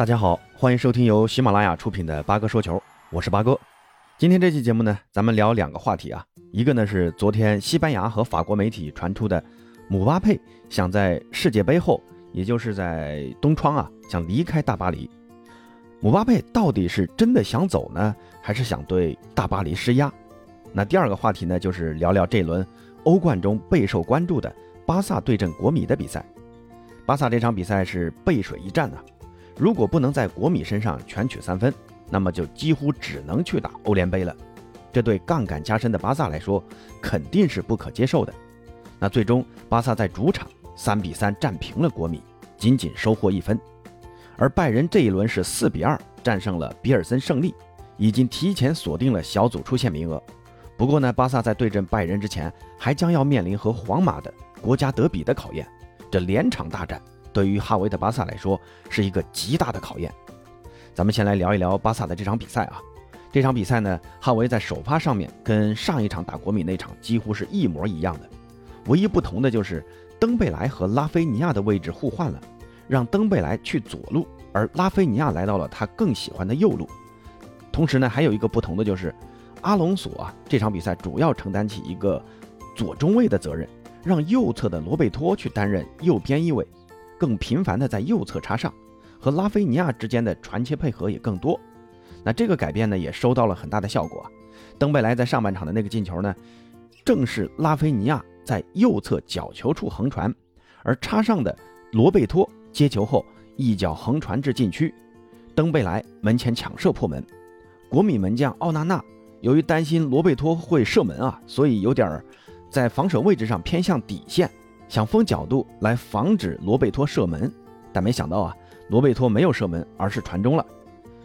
大家好，欢迎收听由喜马拉雅出品的八哥说球，我是八哥。今天这期节目呢，咱们聊两个话题啊，一个呢是昨天西班牙和法国媒体传出的，姆巴佩想在世界杯后，也就是在冬窗啊，想离开大巴黎。姆巴佩到底是真的想走呢，还是想对大巴黎施压？那第二个话题呢，就是聊聊这轮欧冠中备受关注的巴萨对阵国米的比赛。巴萨这场比赛是背水一战啊。如果不能在国米身上全取三分，那么就几乎只能去打欧联杯了。这对杠杆加深的巴萨来说，肯定是不可接受的。那最终，巴萨在主场三比三战平了国米，仅仅收获一分。而拜仁这一轮是四比二战胜了比尔森胜利，已经提前锁定了小组出线名额。不过呢，巴萨在对阵拜仁之前，还将要面临和皇马的国家德比的考验，这连场大战。对于哈维的巴萨来说，是一个极大的考验。咱们先来聊一聊巴萨的这场比赛啊。这场比赛呢，哈维在首发上面跟上一场打国米那场几乎是一模一样的，唯一不同的就是登贝莱和拉菲尼亚的位置互换了，让登贝莱去左路，而拉菲尼亚来到了他更喜欢的右路。同时呢，还有一个不同的就是阿隆索啊，这场比赛主要承担起一个左中卫的责任，让右侧的罗贝托去担任右边翼位。更频繁的在右侧插上，和拉菲尼亚之间的传切配合也更多。那这个改变呢，也收到了很大的效果。登贝莱在上半场的那个进球呢，正是拉菲尼亚在右侧角球处横传，而插上的罗贝托接球后一脚横传至禁区，登贝莱门前抢射破门。国米门将奥纳纳由于担心罗贝托会射门啊，所以有点在防守位置上偏向底线。想封角度来防止罗贝托射门，但没想到啊，罗贝托没有射门，而是传中了。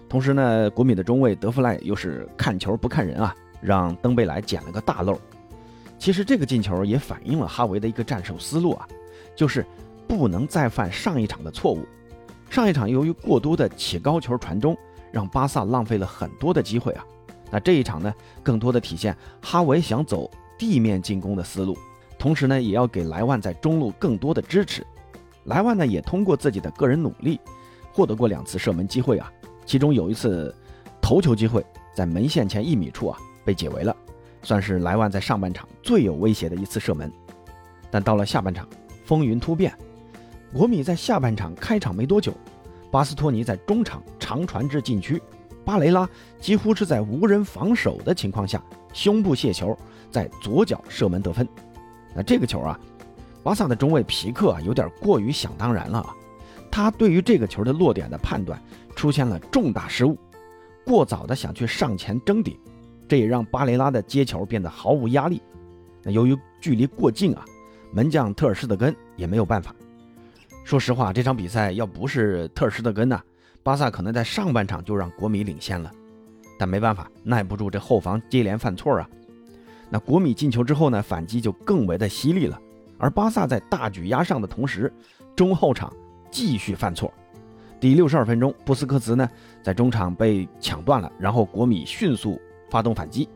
同时呢，国米的中卫德弗赖又是看球不看人啊，让登贝莱捡了个大漏。其实这个进球也反映了哈维的一个战术思路啊，就是不能再犯上一场的错误。上一场由于过多的起高球传中，让巴萨浪费了很多的机会啊。那这一场呢，更多的体现哈维想走地面进攻的思路。同时呢，也要给莱万在中路更多的支持。莱万呢，也通过自己的个人努力，获得过两次射门机会啊。其中有一次头球机会，在门线前一米处啊被解围了，算是莱万在上半场最有威胁的一次射门。但到了下半场，风云突变。国米在下半场开场没多久，巴斯托尼在中场长传至禁区，巴雷拉几乎是在无人防守的情况下，胸部卸球，在左脚射门得分。那这个球啊，巴萨的中卫皮克啊有点过于想当然了啊，他对于这个球的落点的判断出现了重大失误，过早的想去上前争顶，这也让巴雷拉的接球变得毫无压力。那由于距离过近啊，门将特尔施特根也没有办法。说实话，这场比赛要不是特尔施特根呢，巴萨可能在上半场就让国米领先了，但没办法，耐不住这后防接连犯错啊。那国米进球之后呢，反击就更为的犀利了。而巴萨在大举压上的同时，中后场继续犯错。第六十二分钟，布斯克茨呢在中场被抢断了，然后国米迅速发动反击。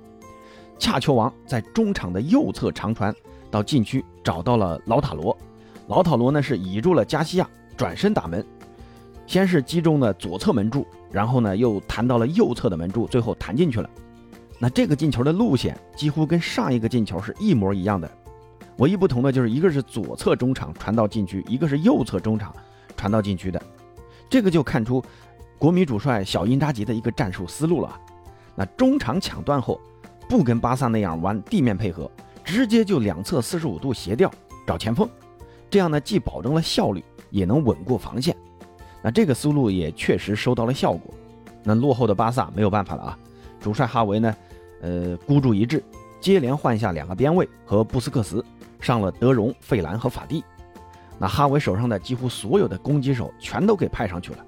恰球王在中场的右侧长传到禁区，找到了老塔罗。老塔罗呢是倚住了加西亚，转身打门，先是击中了左侧门柱，然后呢又弹到了右侧的门柱，最后弹进去了。那这个进球的路线几乎跟上一个进球是一模一样的，唯一不同的就是一个是左侧中场传到禁区，一个是右侧中场传到禁区的，这个就看出国米主帅小因扎吉的一个战术思路了。那中场抢断后，不跟巴萨那样玩地面配合，直接就两侧四十五度斜吊找前锋，这样呢既保证了效率，也能稳固防线。那这个思路也确实收到了效果。那落后的巴萨没有办法了啊，主帅哈维呢？呃，孤注一掷，接连换下两个边卫和布斯克茨，上了德容、费兰和法蒂。那哈维手上的几乎所有的攻击手全都给派上去了。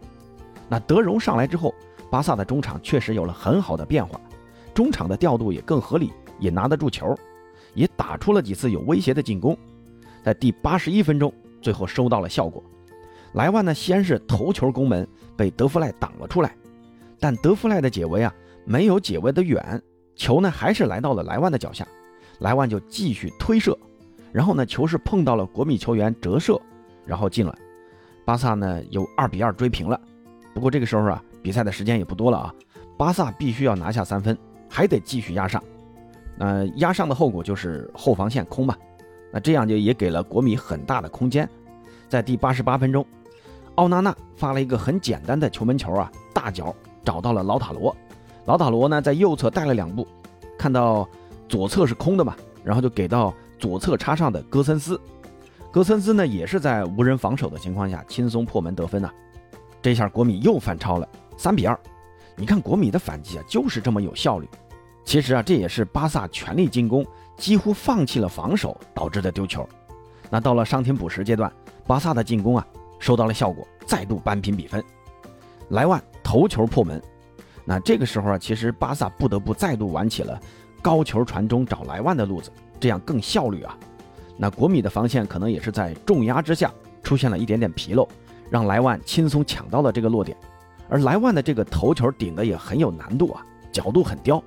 那德容上来之后，巴萨的中场确实有了很好的变化，中场的调度也更合理，也拿得住球，也打出了几次有威胁的进攻。在第八十一分钟，最后收到了效果。莱万呢，先是头球攻门，被德弗赖挡了出来，但德弗赖的解围啊，没有解围的远。球呢还是来到了莱万的脚下，莱万就继续推射，然后呢球是碰到了国米球员折射，然后进了。巴萨呢有二比二追平了。不过这个时候啊，比赛的时间也不多了啊，巴萨必须要拿下三分，还得继续压上。那压上的后果就是后防线空嘛。那这样就也给了国米很大的空间。在第八十八分钟，奥纳纳发了一个很简单的球门球啊，大脚找到了老塔罗。老塔罗呢在右侧带了两步，看到左侧是空的嘛，然后就给到左侧插上的戈森斯。戈森斯呢也是在无人防守的情况下轻松破门得分呐。这下国米又反超了，三比二。你看国米的反击啊，就是这么有效率。其实啊，这也是巴萨全力进攻，几乎放弃了防守导致的丢球。那到了伤停补时阶段，巴萨的进攻啊收到了效果，再度扳平比分。莱万头球破门。那这个时候啊，其实巴萨不得不再度玩起了高球传中找莱万的路子，这样更效率啊。那国米的防线可能也是在重压之下出现了一点点纰漏。让莱万轻松抢到了这个落点，而莱万的这个头球顶的也很有难度啊，角度很刁。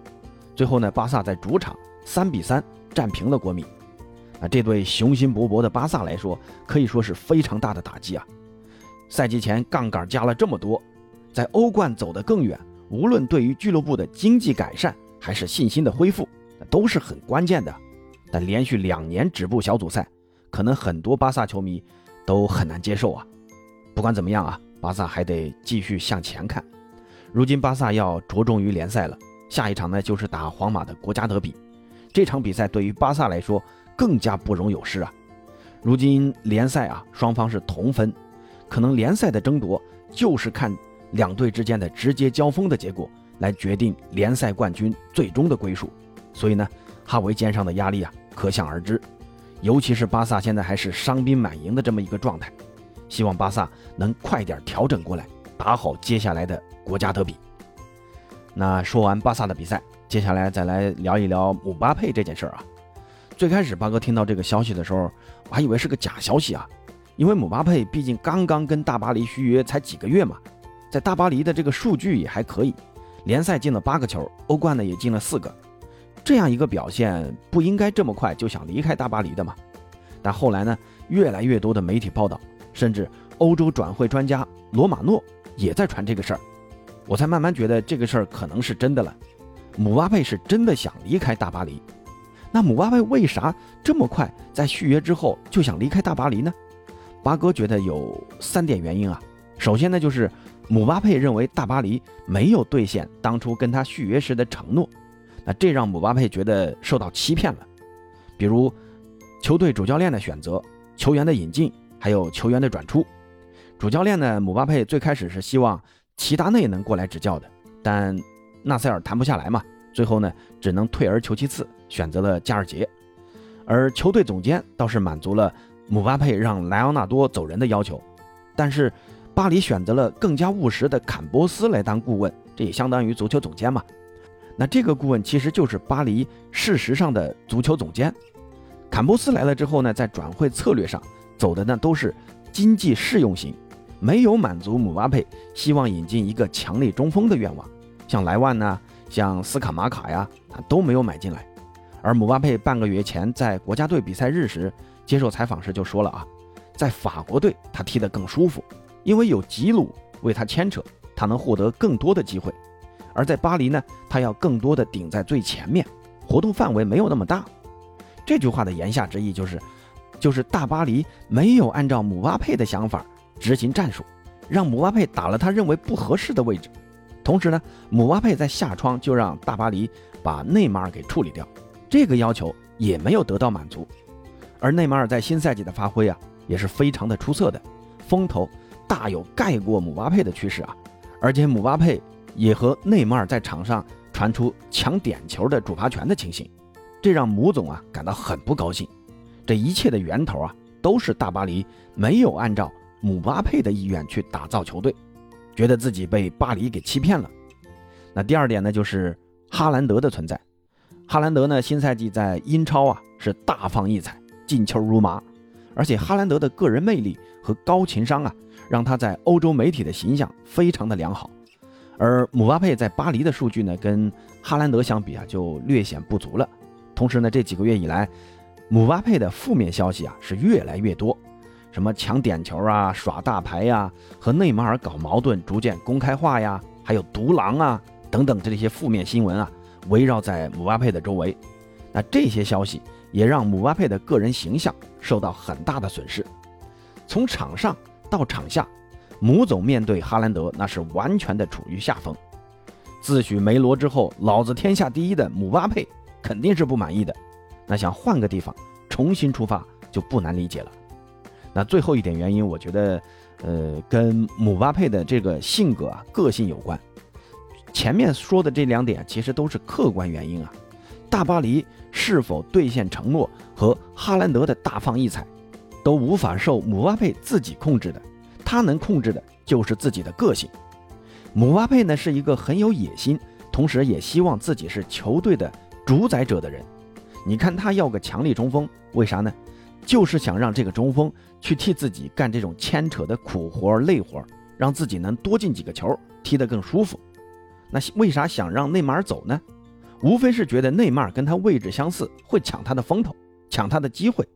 最后呢，巴萨在主场三比三战平了国米。啊，这对雄心勃勃的巴萨来说，可以说是非常大的打击啊。赛季前杠杆加了这么多，在欧冠走得更远，无论对于俱乐部的经济改善还是信心的恢复，那都是很关键的。但连续两年止步小组赛，可能很多巴萨球迷都很难接受啊。不管怎么样啊，巴萨还得继续向前看。如今巴萨要着重于联赛了，下一场呢就是打皇马的国家德比。这场比赛对于巴萨来说更加不容有失啊。如今联赛啊双方是同分，可能联赛的争夺就是看两队之间的直接交锋的结果来决定联赛冠军最终的归属。所以呢，哈维肩上的压力啊可想而知，尤其是巴萨现在还是伤兵满营的这么一个状态。希望巴萨能快点调整过来，打好接下来的国家德比。那说完巴萨的比赛，接下来再来聊一聊姆巴佩这件事儿啊。最开始八哥听到这个消息的时候，我还以为是个假消息啊，因为姆巴佩毕竟刚刚跟大巴黎续约才几个月嘛，在大巴黎的这个数据也还可以，联赛进了八个球，欧冠呢也进了四个，这样一个表现不应该这么快就想离开大巴黎的嘛。但后来呢，越来越多的媒体报道。甚至欧洲转会专家罗马诺也在传这个事儿，我才慢慢觉得这个事儿可能是真的了。姆巴佩是真的想离开大巴黎，那姆巴佩为啥这么快在续约之后就想离开大巴黎呢？八哥觉得有三点原因啊。首先呢，就是姆巴佩认为大巴黎没有兑现当初跟他续约时的承诺，那这让姆巴佩觉得受到欺骗了。比如球队主教练的选择、球员的引进。还有球员的转出，主教练呢？姆巴佩最开始是希望齐达内能过来执教的，但纳塞尔谈不下来嘛，最后呢只能退而求其次，选择了加尔杰。而球队总监倒是满足了姆巴佩让莱昂纳多走人的要求，但是巴黎选择了更加务实的坎波斯来当顾问，这也相当于足球总监嘛。那这个顾问其实就是巴黎事实上的足球总监。坎波斯来了之后呢，在转会策略上。走的呢都是经济适用型，没有满足姆巴佩希望引进一个强力中锋的愿望，像莱万呢，像斯卡马卡呀，他都没有买进来。而姆巴佩半个月前在国家队比赛日时接受采访时就说了啊，在法国队他踢得更舒服，因为有吉鲁为他牵扯，他能获得更多的机会。而在巴黎呢，他要更多的顶在最前面，活动范围没有那么大。这句话的言下之意就是。就是大巴黎没有按照姆巴佩的想法执行战术，让姆巴佩打了他认为不合适的位置。同时呢，姆巴佩在下窗就让大巴黎把内马尔给处理掉，这个要求也没有得到满足。而内马尔在新赛季的发挥啊，也是非常的出色的，风头大有盖过姆巴佩的趋势啊。而且姆巴佩也和内马尔在场上传出抢点球的主罚权的情形，这让姆总啊感到很不高兴。这一切的源头啊，都是大巴黎没有按照姆巴佩的意愿去打造球队，觉得自己被巴黎给欺骗了。那第二点呢，就是哈兰德的存在。哈兰德呢，新赛季在英超啊是大放异彩，进球如麻，而且哈兰德的个人魅力和高情商啊，让他在欧洲媒体的形象非常的良好。而姆巴佩在巴黎的数据呢，跟哈兰德相比啊，就略显不足了。同时呢，这几个月以来，姆巴佩的负面消息啊是越来越多，什么抢点球啊、耍大牌呀、和内马尔搞矛盾逐渐公开化呀，还有独狼啊等等这些负面新闻啊，围绕在姆巴佩的周围。那这些消息也让姆巴佩的个人形象受到很大的损失。从场上到场下，姆总面对哈兰德那是完全的处于下风。自诩梅罗之后，老子天下第一的姆巴佩肯定是不满意的。那想换个地方重新出发就不难理解了。那最后一点原因，我觉得，呃，跟姆巴佩的这个性格啊、个性有关。前面说的这两点其实都是客观原因啊。大巴黎是否兑现承诺和哈兰德的大放异彩，都无法受姆巴佩自己控制的。他能控制的就是自己的个性。姆巴佩呢是一个很有野心，同时也希望自己是球队的主宰者的人。你看他要个强力中锋，为啥呢？就是想让这个中锋去替自己干这种牵扯的苦活累活，让自己能多进几个球，踢得更舒服。那为啥想让内马尔走呢？无非是觉得内马尔跟他位置相似，会抢他的风头，抢他的机会。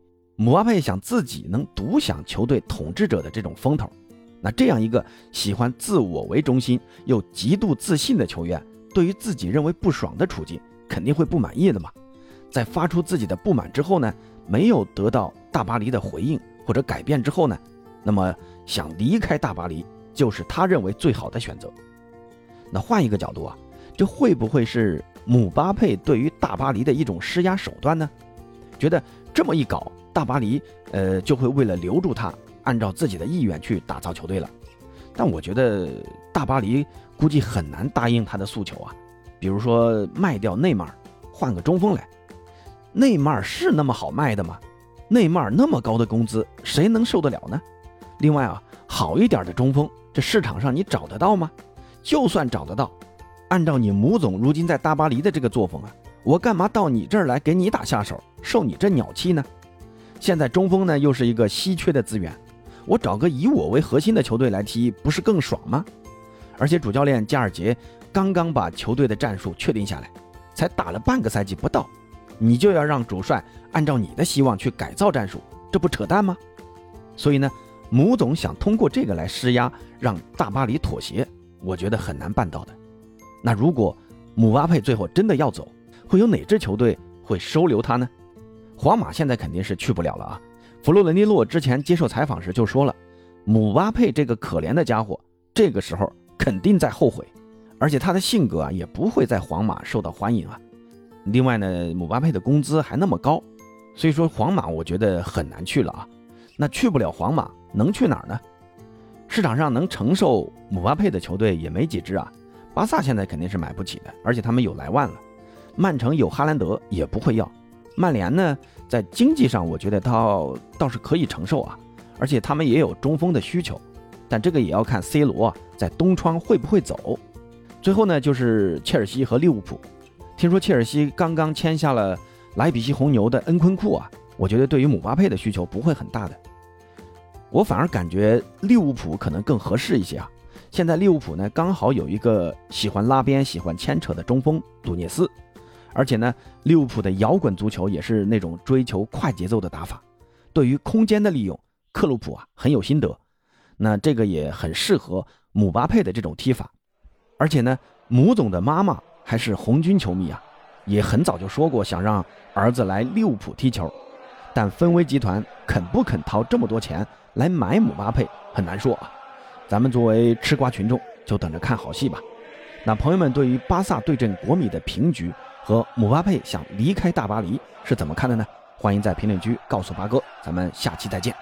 姆巴佩想自己能独享球队统治者的这种风头。那这样一个喜欢自我为中心又极度自信的球员，对于自己认为不爽的处境，肯定会不满意的嘛。在发出自己的不满之后呢，没有得到。大巴黎的回应或者改变之后呢，那么想离开大巴黎就是他认为最好的选择。那换一个角度啊，这会不会是姆巴佩对于大巴黎的一种施压手段呢？觉得这么一搞，大巴黎呃就会为了留住他，按照自己的意愿去打造球队了。但我觉得大巴黎估计很难答应他的诉求啊，比如说卖掉内马尔，换个中锋来。内马尔是那么好卖的吗？内马尔那么高的工资，谁能受得了呢？另外啊，好一点的中锋，这市场上你找得到吗？就算找得到，按照你母总如今在大巴黎的这个作风啊，我干嘛到你这儿来给你打下手，受你这鸟气呢？现在中锋呢又是一个稀缺的资源，我找个以我为核心的球队来踢，不是更爽吗？而且主教练加尔杰刚刚把球队的战术确定下来，才打了半个赛季不到。你就要让主帅按照你的希望去改造战术，这不扯淡吗？所以呢，姆总想通过这个来施压，让大巴黎妥协，我觉得很难办到的。那如果姆巴佩最后真的要走，会有哪支球队会收留他呢？皇马现在肯定是去不了了啊。弗洛伦蒂诺之前接受采访时就说了，姆巴佩这个可怜的家伙，这个时候肯定在后悔，而且他的性格啊，也不会在皇马受到欢迎啊。另外呢，姆巴佩的工资还那么高，所以说皇马我觉得很难去了啊。那去不了皇马，能去哪儿呢？市场上能承受姆巴佩的球队也没几支啊。巴萨现在肯定是买不起的，而且他们有莱万了。曼城有哈兰德也不会要。曼联呢，在经济上我觉得倒倒是可以承受啊，而且他们也有中锋的需求，但这个也要看 C 罗在东窗会不会走。最后呢，就是切尔西和利物浦。听说切尔西刚刚签下了莱比锡红牛的恩昆库啊，我觉得对于姆巴佩的需求不会很大的，我反而感觉利物浦可能更合适一些啊。现在利物浦呢刚好有一个喜欢拉边、喜欢牵扯的中锋杜涅斯，而且呢利物浦的摇滚足球也是那种追求快节奏的打法，对于空间的利用，克鲁普啊很有心得，那这个也很适合姆巴佩的这种踢法，而且呢姆总的妈妈。还是红军球迷啊，也很早就说过想让儿子来利物浦踢球，但分威集团肯不肯掏这么多钱来买姆巴佩很难说啊。咱们作为吃瓜群众，就等着看好戏吧。那朋友们对于巴萨对阵国米的平局和姆巴佩想离开大巴黎是怎么看的呢？欢迎在评论区告诉八哥，咱们下期再见。